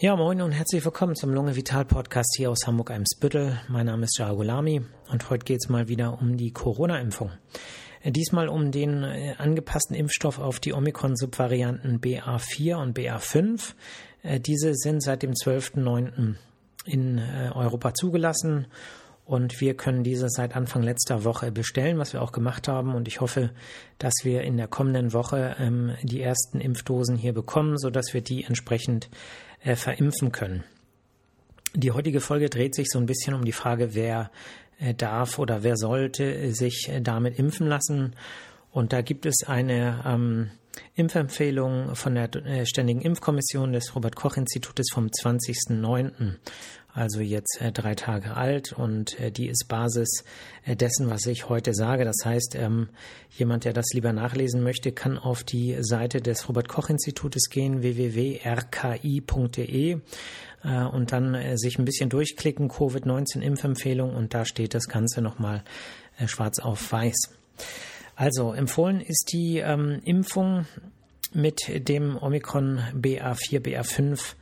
Ja, moin und herzlich willkommen zum Lunge Vital Podcast hier aus Hamburg-Eimsbüttel. Mein Name ist Jao Gulami und heute geht es mal wieder um die Corona-Impfung. Äh, diesmal um den äh, angepassten Impfstoff auf die Omikron-Subvarianten BA4 und BA5. Äh, diese sind seit dem 12.09. in Europa zugelassen und wir können diese seit Anfang letzter Woche bestellen, was wir auch gemacht haben. Und ich hoffe, dass wir in der kommenden Woche ähm, die ersten Impfdosen hier bekommen, sodass wir die entsprechend äh, verimpfen können. Die heutige Folge dreht sich so ein bisschen um die Frage, wer äh, darf oder wer sollte sich äh, damit impfen lassen. Und da gibt es eine ähm, Impfempfehlung von der äh, Ständigen Impfkommission des Robert Koch Institutes vom 20.09., also jetzt äh, drei Tage alt und äh, die ist Basis äh, dessen, was ich heute sage. Das heißt, ähm, jemand, der das lieber nachlesen möchte, kann auf die Seite des Robert Koch Institutes gehen, www.rki.de und dann sich ein bisschen durchklicken, Covid-19 Impfempfehlung und da steht das Ganze nochmal schwarz auf weiß. Also empfohlen ist die ähm, Impfung mit dem Omikron BA4, BA5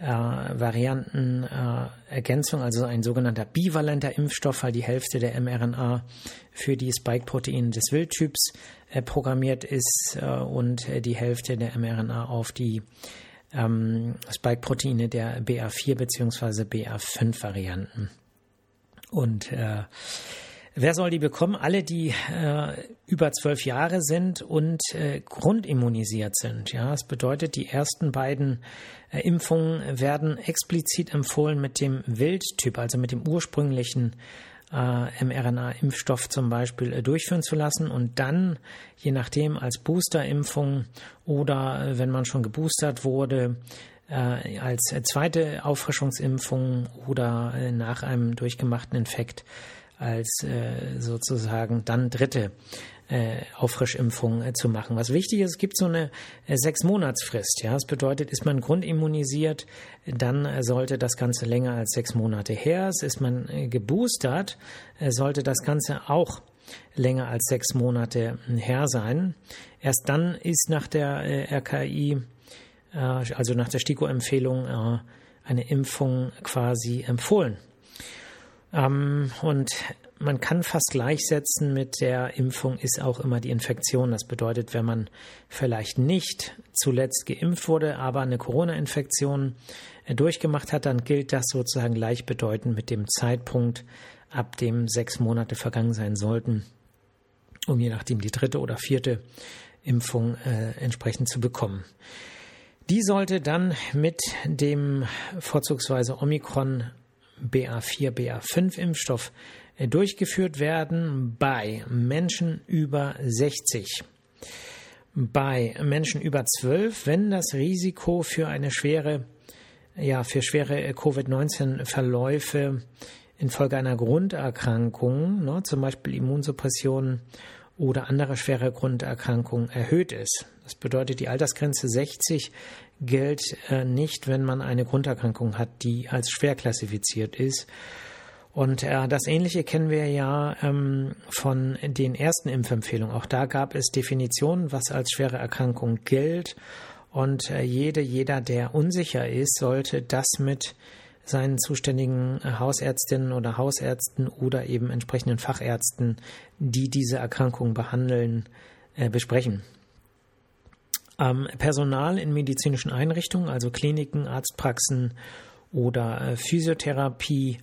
äh, Varianten äh, also ein sogenannter bivalenter Impfstoff, weil die Hälfte der mRNA für die Spike-Proteine des Wildtyps äh, programmiert ist äh, und die Hälfte der mRNA auf die ähm, Spike-Proteine der BA4 bzw. BA5-Varianten. Und äh, Wer soll die bekommen? Alle, die äh, über zwölf Jahre sind und äh, grundimmunisiert sind. Ja, das bedeutet, die ersten beiden äh, Impfungen werden explizit empfohlen mit dem Wildtyp, also mit dem ursprünglichen äh, mRNA-Impfstoff zum Beispiel äh, durchführen zu lassen und dann, je nachdem, als Boosterimpfung oder äh, wenn man schon geboostert wurde, als zweite Auffrischungsimpfung oder nach einem durchgemachten Infekt als äh, sozusagen dann dritte äh, Auffrischimpfung äh, zu machen. Was wichtig ist, es gibt so eine äh, sechs Monatsfrist. Ja, das bedeutet, ist man grundimmunisiert, dann äh, sollte das Ganze länger als sechs Monate her. Ist man äh, geboostert, äh, sollte das Ganze auch länger als sechs Monate äh, her sein. Erst dann ist nach der äh, RKI, äh, also nach der STIKO-Empfehlung, äh, eine Impfung quasi empfohlen. Ähm, und man kann fast gleichsetzen mit der Impfung ist auch immer die Infektion. Das bedeutet, wenn man vielleicht nicht zuletzt geimpft wurde, aber eine Corona-Infektion äh, durchgemacht hat, dann gilt das sozusagen gleichbedeutend mit dem Zeitpunkt, ab dem sechs Monate vergangen sein sollten, um je nachdem die dritte oder vierte Impfung äh, entsprechend zu bekommen. Die sollte dann mit dem vorzugsweise Omikron BA4, BA5 Impfstoff äh, durchgeführt werden bei Menschen über 60. Bei Menschen über 12, wenn das Risiko für eine schwere, ja, für schwere äh, Covid-19-Verläufe infolge einer Grunderkrankung, ne, zum Beispiel Immunsuppression oder andere schwere Grunderkrankungen erhöht ist. Das bedeutet, die Altersgrenze 60 gilt äh, nicht, wenn man eine Grunderkrankung hat, die als schwer klassifiziert ist. Und äh, das Ähnliche kennen wir ja ähm, von den ersten Impfempfehlungen. Auch da gab es Definitionen, was als schwere Erkrankung gilt. Und äh, jede, jeder, der unsicher ist, sollte das mit seinen zuständigen äh, Hausärztinnen oder Hausärzten oder eben entsprechenden Fachärzten, die diese Erkrankung behandeln, äh, besprechen. Personal in medizinischen Einrichtungen, also Kliniken, Arztpraxen oder äh, Physiotherapie,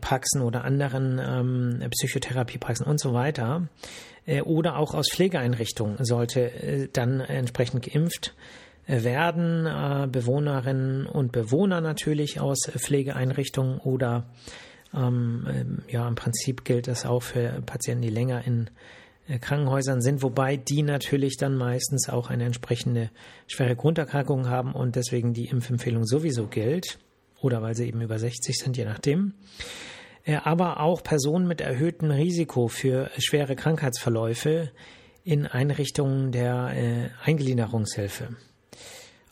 Praxen oder anderen ähm, Psychotherapiepraxen und so weiter oder auch aus Pflegeeinrichtungen sollte dann entsprechend geimpft werden äh, Bewohnerinnen und Bewohner natürlich aus Pflegeeinrichtungen oder ähm, äh, ja, im Prinzip gilt das auch für Patienten, die länger in äh, Krankenhäusern sind, wobei die natürlich dann meistens auch eine entsprechende schwere Grunderkrankung haben und deswegen die Impfempfehlung sowieso gilt oder weil sie eben über 60 sind, je nachdem. Äh, aber auch Personen mit erhöhtem Risiko für schwere Krankheitsverläufe in Einrichtungen der Eingliederungshilfe.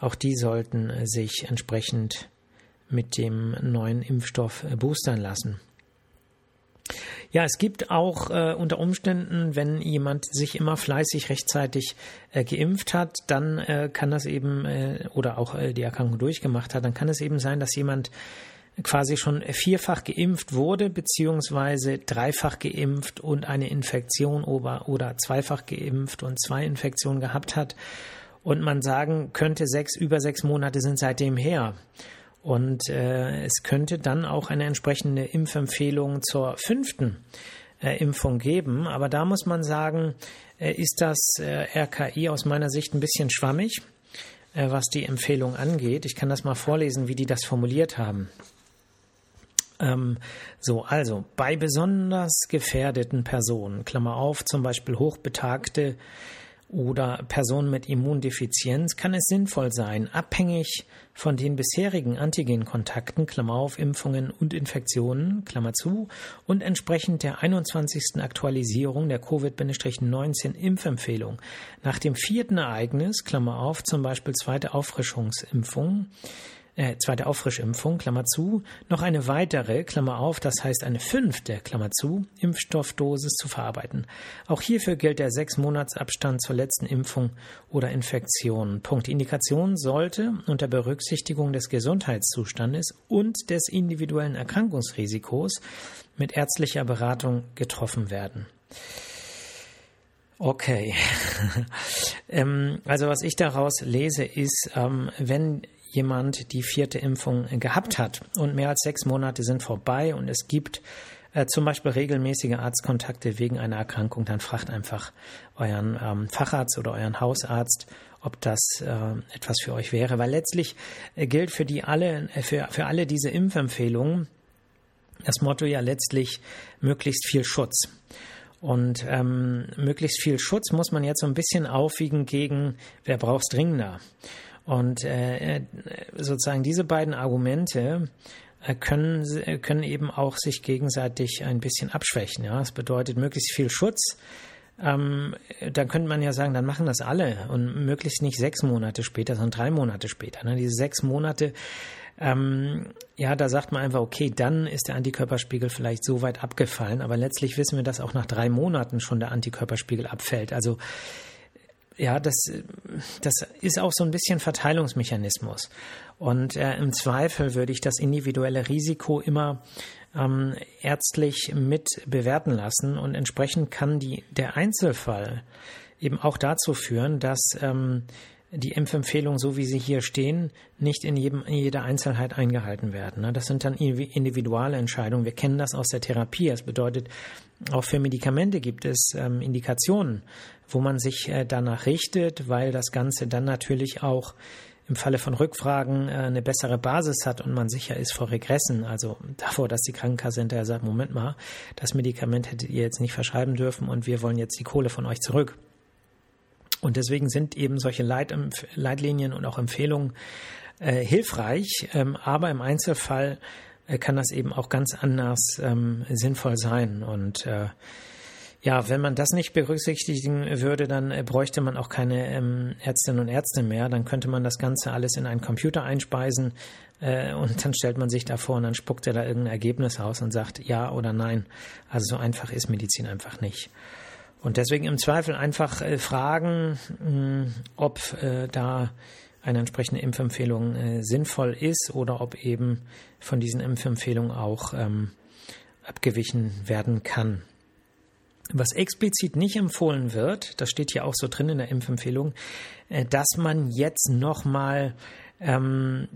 Auch die sollten sich entsprechend mit dem neuen Impfstoff boostern lassen. Ja, es gibt auch äh, unter Umständen, wenn jemand sich immer fleißig rechtzeitig äh, geimpft hat, dann äh, kann das eben, äh, oder auch äh, die Erkrankung durchgemacht hat, dann kann es eben sein, dass jemand quasi schon vierfach geimpft wurde, beziehungsweise dreifach geimpft und eine Infektion oder, oder zweifach geimpft und zwei Infektionen gehabt hat. Und man sagen könnte, sechs, über sechs Monate sind seitdem her. Und äh, es könnte dann auch eine entsprechende Impfempfehlung zur fünften äh, Impfung geben. Aber da muss man sagen, äh, ist das äh, RKI aus meiner Sicht ein bisschen schwammig, äh, was die Empfehlung angeht. Ich kann das mal vorlesen, wie die das formuliert haben. Ähm, so, also bei besonders gefährdeten Personen, Klammer auf, zum Beispiel Hochbetagte oder Personen mit Immundefizienz, kann es sinnvoll sein, abhängig von den bisherigen Antigenkontakten, Klammer auf, Impfungen und Infektionen, Klammer zu, und entsprechend der 21. Aktualisierung der Covid-19 Impfempfehlung nach dem vierten Ereignis, Klammer auf, zum Beispiel zweite Auffrischungsimpfung, äh, zweite Auffrischimpfung, Klammer zu, noch eine weitere, Klammer auf, das heißt eine fünfte, Klammer zu, Impfstoffdosis zu verarbeiten. Auch hierfür gilt der sechs Monats Abstand zur letzten Impfung oder Infektion. Punkt. Indikation sollte unter Berücksichtigung des Gesundheitszustandes und des individuellen Erkrankungsrisikos mit ärztlicher Beratung getroffen werden. Okay. ähm, also was ich daraus lese ist, ähm, wenn jemand die vierte Impfung gehabt hat und mehr als sechs Monate sind vorbei und es gibt äh, zum Beispiel regelmäßige Arztkontakte wegen einer Erkrankung, dann fragt einfach euren ähm, Facharzt oder euren Hausarzt, ob das äh, etwas für euch wäre, weil letztlich äh, gilt für die alle, äh, für, für alle diese Impfempfehlungen das Motto ja letztlich möglichst viel Schutz. Und ähm, möglichst viel Schutz muss man jetzt so ein bisschen aufwiegen gegen, wer braucht es dringender. Und äh, sozusagen diese beiden Argumente äh, können, können eben auch sich gegenseitig ein bisschen abschwächen. Ja, das bedeutet möglichst viel Schutz. Ähm, dann könnte man ja sagen, dann machen das alle und möglichst nicht sechs Monate später, sondern drei Monate später. Ne? Diese sechs Monate, ähm, ja, da sagt man einfach, okay, dann ist der Antikörperspiegel vielleicht so weit abgefallen, aber letztlich wissen wir, dass auch nach drei Monaten schon der Antikörperspiegel abfällt. Also ja, das, das ist auch so ein bisschen Verteilungsmechanismus. Und äh, im Zweifel würde ich das individuelle Risiko immer ähm, ärztlich mit bewerten lassen und entsprechend kann die, der Einzelfall eben auch dazu führen, dass ähm, die Impfempfehlungen, so wie sie hier stehen, nicht in, jedem, in jeder Einzelheit eingehalten werden. Ne? Das sind dann individuelle Entscheidungen. Wir kennen das aus der Therapie. Das bedeutet, auch für Medikamente gibt es ähm, Indikationen, wo man sich äh, danach richtet, weil das Ganze dann natürlich auch im Falle von Rückfragen äh, eine bessere Basis hat und man sicher ist vor Regressen, also davor, dass die Krankenkasse hinterher sagt, Moment mal, das Medikament hättet ihr jetzt nicht verschreiben dürfen und wir wollen jetzt die Kohle von euch zurück. Und deswegen sind eben solche Leit Leitlinien und auch Empfehlungen äh, hilfreich, ähm, aber im Einzelfall äh, kann das eben auch ganz anders ähm, sinnvoll sein. Und äh, ja, wenn man das nicht berücksichtigen würde, dann äh, bräuchte man auch keine ähm, Ärztinnen und Ärzte mehr. Dann könnte man das Ganze alles in einen Computer einspeisen äh, und dann stellt man sich da vor und dann spuckt er da irgendein Ergebnis aus und sagt ja oder nein. Also so einfach ist Medizin einfach nicht. Und deswegen im Zweifel einfach äh, fragen, mh, ob äh, da eine entsprechende Impfempfehlung äh, sinnvoll ist oder ob eben von diesen Impfempfehlungen auch ähm, abgewichen werden kann. Was explizit nicht empfohlen wird, das steht ja auch so drin in der Impfempfehlung, äh, dass man jetzt nochmal ähm,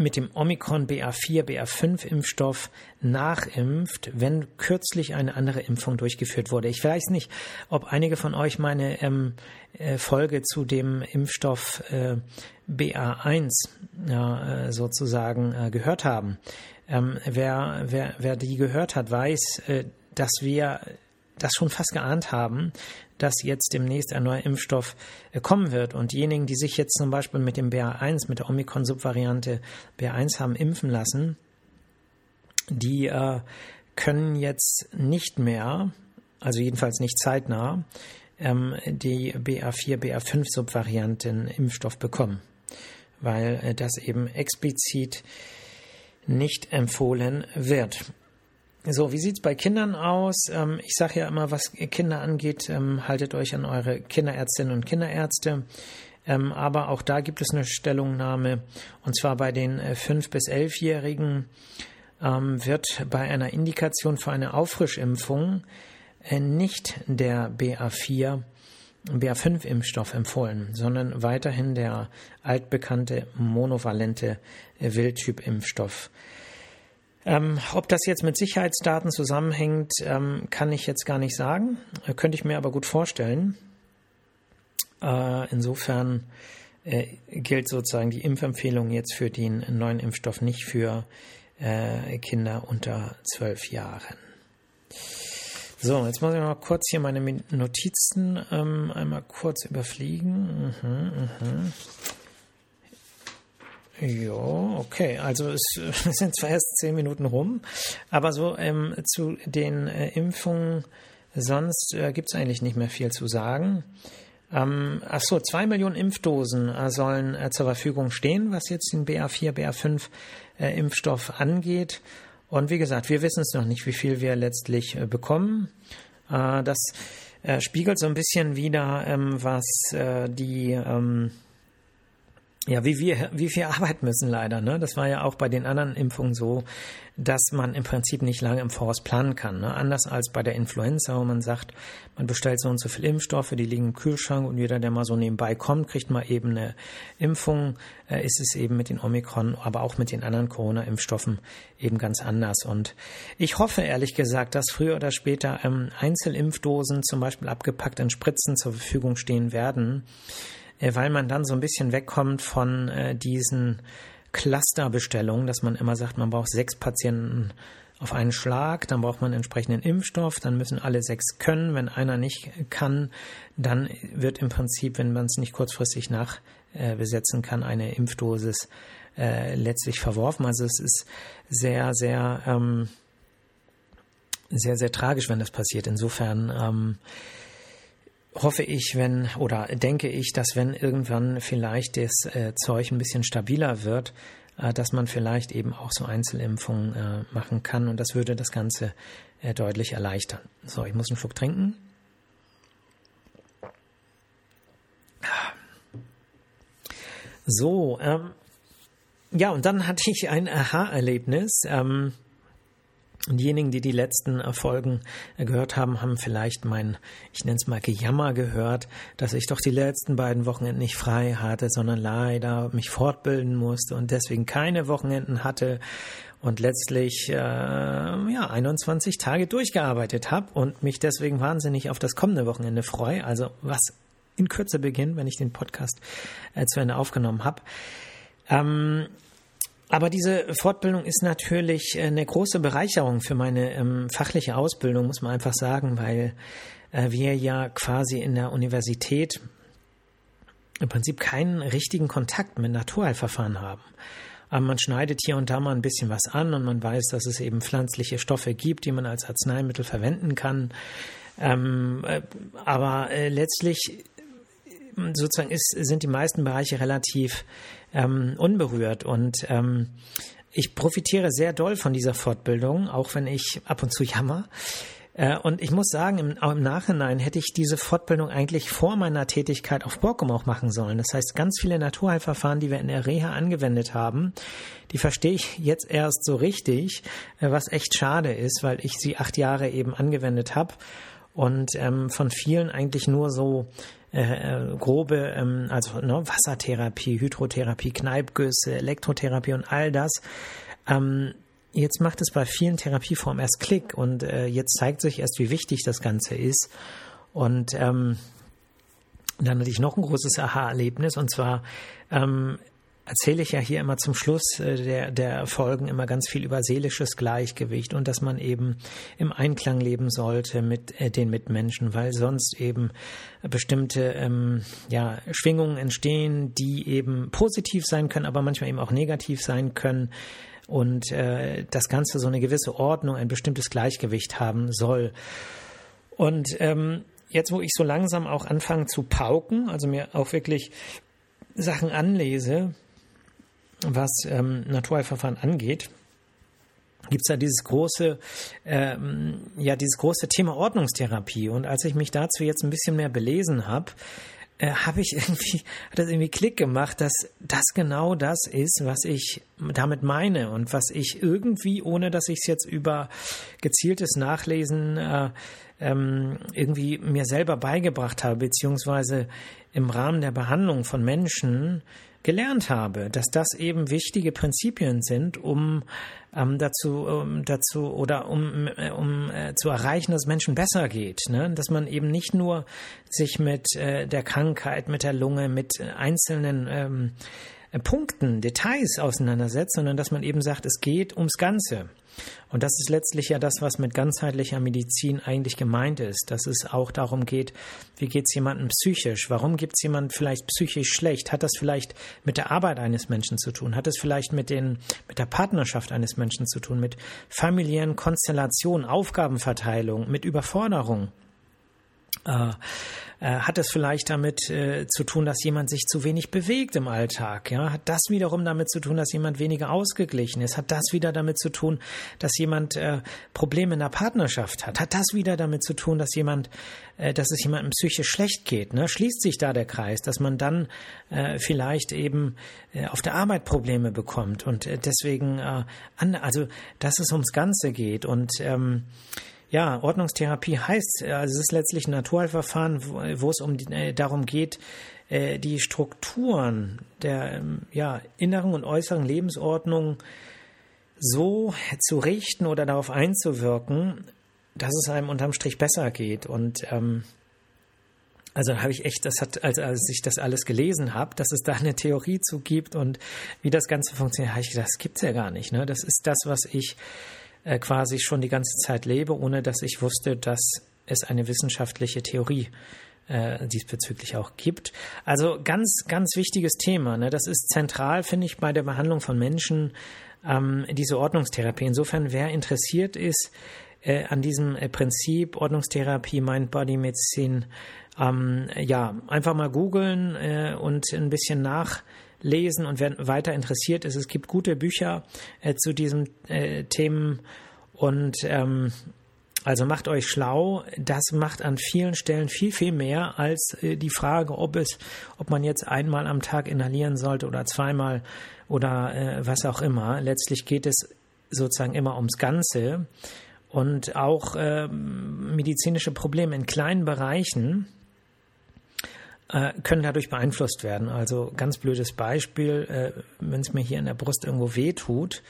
mit dem Omikron BA4, BA5 Impfstoff nachimpft, wenn kürzlich eine andere Impfung durchgeführt wurde. Ich weiß nicht, ob einige von euch meine ähm, äh, Folge zu dem Impfstoff äh, BA1 ja, äh, sozusagen äh, gehört haben. Ähm, wer, wer, wer die gehört hat, weiß, äh, dass wir das schon fast geahnt haben, dass jetzt demnächst ein neuer Impfstoff äh, kommen wird. Und diejenigen, die sich jetzt zum Beispiel mit dem BA1, mit der Omikron-Subvariante BA1 haben impfen lassen, die äh, können jetzt nicht mehr, also jedenfalls nicht zeitnah, ähm, die BA4, BA5-Subvarianten Impfstoff bekommen, weil äh, das eben explizit nicht empfohlen wird. So, wie sieht's bei Kindern aus? Ähm, ich sage ja immer, was Kinder angeht, ähm, haltet euch an eure Kinderärztinnen und Kinderärzte. Ähm, aber auch da gibt es eine Stellungnahme, und zwar bei den äh, 5- bis 11-Jährigen ähm, wird bei einer Indikation für eine Auffrischimpfung äh, nicht der BA4 BA5-Impfstoff empfohlen, sondern weiterhin der altbekannte monovalente äh, Wildtyp-Impfstoff. Ähm, ob das jetzt mit Sicherheitsdaten zusammenhängt, ähm, kann ich jetzt gar nicht sagen, äh, könnte ich mir aber gut vorstellen. Äh, insofern äh, gilt sozusagen die Impfempfehlung jetzt für den neuen Impfstoff nicht für äh, Kinder unter zwölf Jahren. So, jetzt muss ich mal kurz hier meine Notizen ähm, einmal kurz überfliegen. Mhm, mhm. Ja, okay. Also es, sind zwar erst zehn Minuten rum, aber so ähm, zu den äh, Impfungen sonst äh, gibt es eigentlich nicht mehr viel zu sagen. Ähm, ach so, zwei Millionen Impfdosen äh, sollen äh, zur Verfügung stehen, was jetzt den BA4, BA5 äh, Impfstoff angeht. Und wie gesagt, wir wissen es noch nicht, wie viel wir letztlich äh, bekommen. Äh, das spiegelt so ein bisschen wieder, ähm, was die ähm, ja, wie wir, wie wir arbeiten müssen leider. Ne? Das war ja auch bei den anderen Impfungen so, dass man im Prinzip nicht lange im Voraus planen kann. Ne? Anders als bei der Influenza, wo man sagt, man bestellt so und so viel Impfstoffe, die liegen im Kühlschrank und jeder, der mal so nebenbei kommt, kriegt mal eben eine Impfung. Äh, ist es eben mit den Omikron, aber auch mit den anderen Corona-Impfstoffen eben ganz anders. Und ich hoffe ehrlich gesagt, dass früher oder später ähm, Einzelimpfdosen zum Beispiel abgepackt in Spritzen zur Verfügung stehen werden weil man dann so ein bisschen wegkommt von äh, diesen Clusterbestellungen, dass man immer sagt, man braucht sechs Patienten auf einen Schlag, dann braucht man entsprechenden Impfstoff, dann müssen alle sechs können. Wenn einer nicht kann, dann wird im Prinzip, wenn man es nicht kurzfristig nachbesetzen äh, kann, eine Impfdosis äh, letztlich verworfen. Also es ist sehr, sehr, ähm, sehr, sehr tragisch, wenn das passiert. Insofern ähm, hoffe ich, wenn oder denke ich, dass wenn irgendwann vielleicht das äh, Zeug ein bisschen stabiler wird, äh, dass man vielleicht eben auch so Einzelimpfungen äh, machen kann und das würde das Ganze äh, deutlich erleichtern. So, ich muss einen Schluck trinken. So, ähm, ja, und dann hatte ich ein Aha-Erlebnis. Ähm, Diejenigen, die die letzten Folgen gehört haben, haben vielleicht mein, ich nenne es mal Gejammer gehört, dass ich doch die letzten beiden Wochenenden nicht frei hatte, sondern leider mich fortbilden musste und deswegen keine Wochenenden hatte und letztlich äh, ja 21 Tage durchgearbeitet habe und mich deswegen wahnsinnig auf das kommende Wochenende freue. Also was in Kürze beginnt, wenn ich den Podcast äh, zu Ende aufgenommen habe. Ähm, aber diese Fortbildung ist natürlich äh, eine große Bereicherung für meine ähm, fachliche Ausbildung, muss man einfach sagen, weil äh, wir ja quasi in der Universität im Prinzip keinen richtigen Kontakt mit Naturheilverfahren haben. Aber man schneidet hier und da mal ein bisschen was an und man weiß, dass es eben pflanzliche Stoffe gibt, die man als Arzneimittel verwenden kann. Ähm, äh, aber äh, letztlich sozusagen ist, sind die meisten Bereiche relativ ähm, unberührt und ähm, ich profitiere sehr doll von dieser Fortbildung, auch wenn ich ab und zu jammer. Äh, und ich muss sagen, im, im, Nachhinein hätte ich diese Fortbildung eigentlich vor meiner Tätigkeit auf Borkum auch machen sollen. Das heißt, ganz viele Naturheilverfahren, die wir in der Reha angewendet haben, die verstehe ich jetzt erst so richtig, äh, was echt schade ist, weil ich sie acht Jahre eben angewendet habe und ähm, von vielen eigentlich nur so äh, äh, grobe, ähm, also ne, Wassertherapie, Hydrotherapie, Kneipgüsse, Elektrotherapie und all das. Ähm, jetzt macht es bei vielen Therapieformen erst Klick und äh, jetzt zeigt sich erst, wie wichtig das Ganze ist. Und ähm, dann hatte ich noch ein großes Aha-Erlebnis und zwar ähm, erzähle ich ja hier immer zum Schluss äh, der, der Folgen immer ganz viel über seelisches Gleichgewicht und dass man eben im Einklang leben sollte mit äh, den Mitmenschen, weil sonst eben bestimmte ähm, ja, Schwingungen entstehen, die eben positiv sein können, aber manchmal eben auch negativ sein können und äh, das Ganze so eine gewisse Ordnung, ein bestimmtes Gleichgewicht haben soll. Und ähm, jetzt, wo ich so langsam auch anfange zu pauken, also mir auch wirklich Sachen anlese, was ähm, Naturheilverfahren angeht, gibt es da dieses große, ähm, ja, dieses große Thema Ordnungstherapie. Und als ich mich dazu jetzt ein bisschen mehr belesen habe, äh, habe ich irgendwie, hat das irgendwie Klick gemacht, dass das genau das ist, was ich damit meine und was ich irgendwie, ohne dass ich es jetzt über gezieltes Nachlesen äh, ähm, irgendwie mir selber beigebracht habe, beziehungsweise im Rahmen der Behandlung von Menschen gelernt habe, dass das eben wichtige Prinzipien sind, um ähm, dazu, um, dazu oder um, äh, um äh, zu erreichen, dass Menschen besser geht. Ne? Dass man eben nicht nur sich mit äh, der Krankheit, mit der Lunge, mit einzelnen ähm, Punkten, Details auseinandersetzt, sondern dass man eben sagt, es geht ums Ganze. Und das ist letztlich ja das, was mit ganzheitlicher Medizin eigentlich gemeint ist, dass es auch darum geht, wie geht es jemandem psychisch? Warum gibt es jemanden vielleicht psychisch schlecht? Hat das vielleicht mit der Arbeit eines Menschen zu tun? Hat es vielleicht mit, den, mit der Partnerschaft eines Menschen zu tun? Mit familiären Konstellationen, Aufgabenverteilung, mit Überforderung? Äh, äh, hat es vielleicht damit äh, zu tun, dass jemand sich zu wenig bewegt im Alltag? Ja? Hat das wiederum damit zu tun, dass jemand weniger ausgeglichen ist? Hat das wieder damit zu tun, dass jemand äh, Probleme in der Partnerschaft hat? Hat das wieder damit zu tun, dass jemand, äh, dass es jemandem psychisch schlecht geht? Ne? Schließt sich da der Kreis, dass man dann vielleicht eben auf der Arbeit Probleme bekommt und deswegen, an, also dass es ums Ganze geht und ähm, ja, Ordnungstherapie heißt, äh, also es ist letztlich ein Naturheilverfahren, wo, wo es um äh, darum geht, äh, die Strukturen der ähm, ja, inneren und äußeren Lebensordnung so zu richten oder darauf einzuwirken, dass es einem unterm Strich besser geht. Und ähm, also habe ich echt, das hat, als, als ich das alles gelesen habe, dass es da eine Theorie zu gibt und wie das Ganze funktioniert, habe ich gedacht, das gibt's ja gar nicht. Ne? Das ist das, was ich äh, quasi schon die ganze Zeit lebe, ohne dass ich wusste, dass es eine wissenschaftliche Theorie äh, diesbezüglich auch gibt. Also ganz, ganz wichtiges Thema. Ne? Das ist zentral, finde ich, bei der Behandlung von Menschen, ähm, diese Ordnungstherapie. Insofern, wer interessiert ist äh, an diesem äh, Prinzip Ordnungstherapie, Mind-Body-Medizin, ähm, ja, einfach mal googeln äh, und ein bisschen nach lesen und wer weiter interessiert ist, es gibt gute Bücher äh, zu diesen äh, Themen und ähm, also macht euch schlau. Das macht an vielen Stellen viel, viel mehr als äh, die Frage, ob es, ob man jetzt einmal am Tag inhalieren sollte oder zweimal oder äh, was auch immer. Letztlich geht es sozusagen immer ums Ganze und auch äh, medizinische Probleme in kleinen Bereichen äh, können dadurch beeinflusst werden. Also ganz blödes Beispiel, äh, wenn es mir hier in der Brust irgendwo weh tut,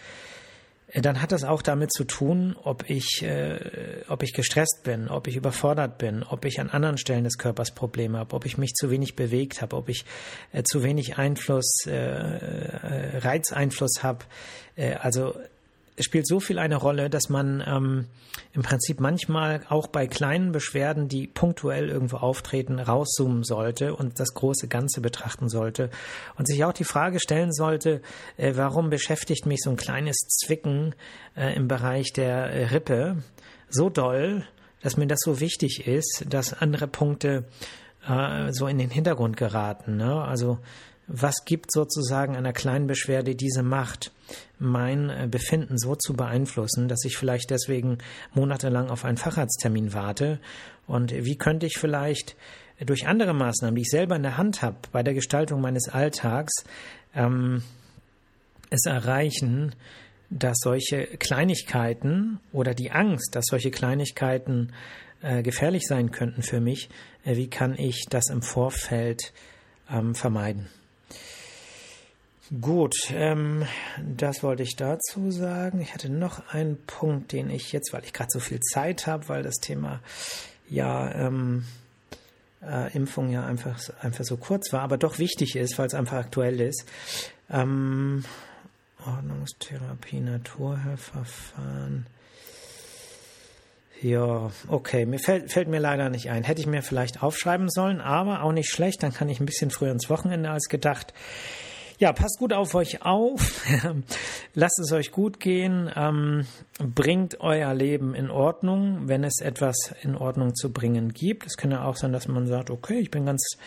äh, dann hat das auch damit zu tun, ob ich, äh, ob ich gestresst bin, ob ich überfordert bin, ob ich an anderen Stellen des Körpers Probleme habe, ob ich mich zu wenig bewegt habe, ob ich äh, zu wenig Einfluss, äh, Reizeinfluss habe. Also es spielt so viel eine Rolle, dass man ähm, im Prinzip manchmal auch bei kleinen Beschwerden, die punktuell irgendwo auftreten, rauszoomen sollte und das große Ganze betrachten sollte und sich auch die Frage stellen sollte, äh, warum beschäftigt mich so ein kleines Zwicken äh, im Bereich der äh, Rippe so doll, dass mir das so wichtig ist, dass andere Punkte äh, so in den Hintergrund geraten. Ne? Also was gibt sozusagen einer kleinen Beschwerde diese Macht, mein äh, Befinden so zu beeinflussen, dass ich vielleicht deswegen monatelang auf einen Facharzttermin warte? Und wie könnte ich vielleicht durch andere Maßnahmen, die ich selber in der Hand habe, bei der Gestaltung meines Alltags, ähm, es erreichen, dass solche Kleinigkeiten oder die Angst, dass solche Kleinigkeiten äh, gefährlich sein könnten für mich, äh, wie kann ich das im Vorfeld ähm, vermeiden? Gut, ähm, das wollte ich dazu sagen. Ich hatte noch einen Punkt, den ich jetzt, weil ich gerade so viel Zeit habe, weil das Thema ja ähm, äh, Impfung ja einfach, einfach so kurz war, aber doch wichtig ist, weil es einfach aktuell ist. Ähm, Ordnungstherapie, Naturheilverfahren. Ja, okay, mir fällt, fällt mir leider nicht ein. Hätte ich mir vielleicht aufschreiben sollen, aber auch nicht schlecht, dann kann ich ein bisschen früher ins Wochenende als gedacht. Ja, passt gut auf euch auf. Lasst es euch gut gehen. Ähm, bringt euer Leben in Ordnung, wenn es etwas in Ordnung zu bringen gibt. Es kann ja auch sein, dass man sagt, okay, ich bin ganz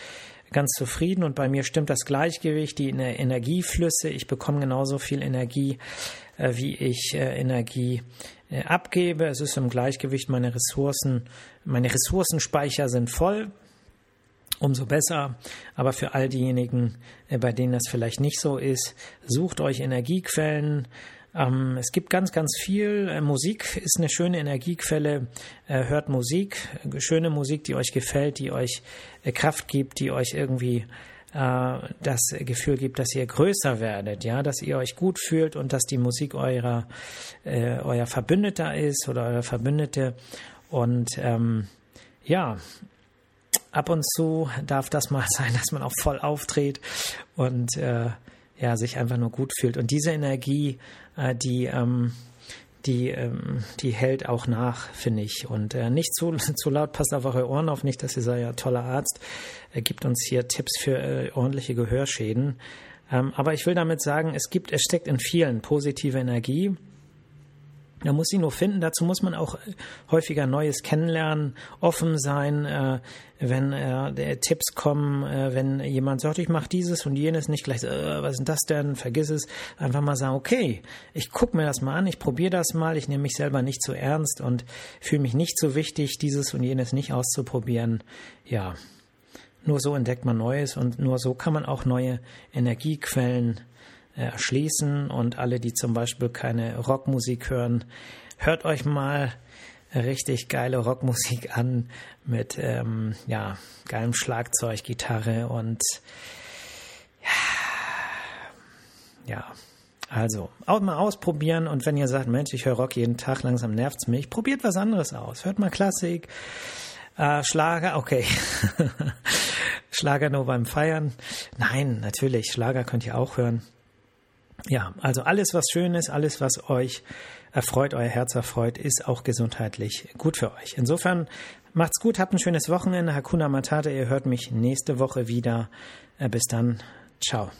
ganz zufrieden und bei mir stimmt das Gleichgewicht, die Energieflüsse. Ich bekomme genauso viel Energie, äh, wie ich äh, Energie äh, abgebe. Es ist im Gleichgewicht, meine Ressourcen, meine Ressourcenspeicher sind voll. Umso besser. Aber für all diejenigen, bei denen das vielleicht nicht so ist, sucht euch Energiequellen, ähm, es gibt ganz, ganz viel. Äh, Musik ist eine schöne Energiequelle. Äh, hört Musik, schöne Musik, die euch gefällt, die euch äh, Kraft gibt, die euch irgendwie äh, das Gefühl gibt, dass ihr größer werdet, ja, dass ihr euch gut fühlt und dass die Musik eurer, äh, euer Verbündeter ist oder euer Verbündete. Und ähm, ja, ab und zu darf das mal sein, dass man auch voll auftritt und äh, ja, sich einfach nur gut fühlt. Und diese Energie, äh, die, ähm, die, ähm, die hält auch nach, finde ich. Und äh, nicht zu, zu laut, passt auf eure Ohren auf, nicht, dass ihr seid ja toller Arzt, er gibt uns hier Tipps für äh, ordentliche Gehörschäden. Ähm, aber ich will damit sagen, es gibt, es steckt in vielen positive Energie. Man muss sie nur finden. Dazu muss man auch häufiger Neues kennenlernen, offen sein, äh, wenn äh, Tipps kommen, äh, wenn jemand sagt, ich mache dieses und jenes, nicht gleich, äh, was ist das denn, vergiss es. Einfach mal sagen, okay, ich gucke mir das mal an, ich probiere das mal, ich nehme mich selber nicht zu ernst und fühle mich nicht so wichtig, dieses und jenes nicht auszuprobieren. Ja, nur so entdeckt man Neues und nur so kann man auch neue Energiequellen erschließen. Und alle, die zum Beispiel keine Rockmusik hören, hört euch mal richtig geile Rockmusik an mit ähm, ja, geilem Schlagzeug, Gitarre und ja, ja. Also, auch mal ausprobieren und wenn ihr sagt, Mensch, ich höre Rock jeden Tag, langsam nervt's mich, probiert was anderes aus. Hört mal Klassik, äh, Schlager, okay. Schlager nur beim Feiern. Nein, natürlich, Schlager könnt ihr auch hören. Ja, also alles, was schön ist, alles, was euch erfreut, euer Herz erfreut, ist auch gesundheitlich gut für euch. Insofern macht's gut, habt ein schönes Wochenende. Hakuna Matata, ihr hört mich nächste Woche wieder. Äh, bis dann. Ciao.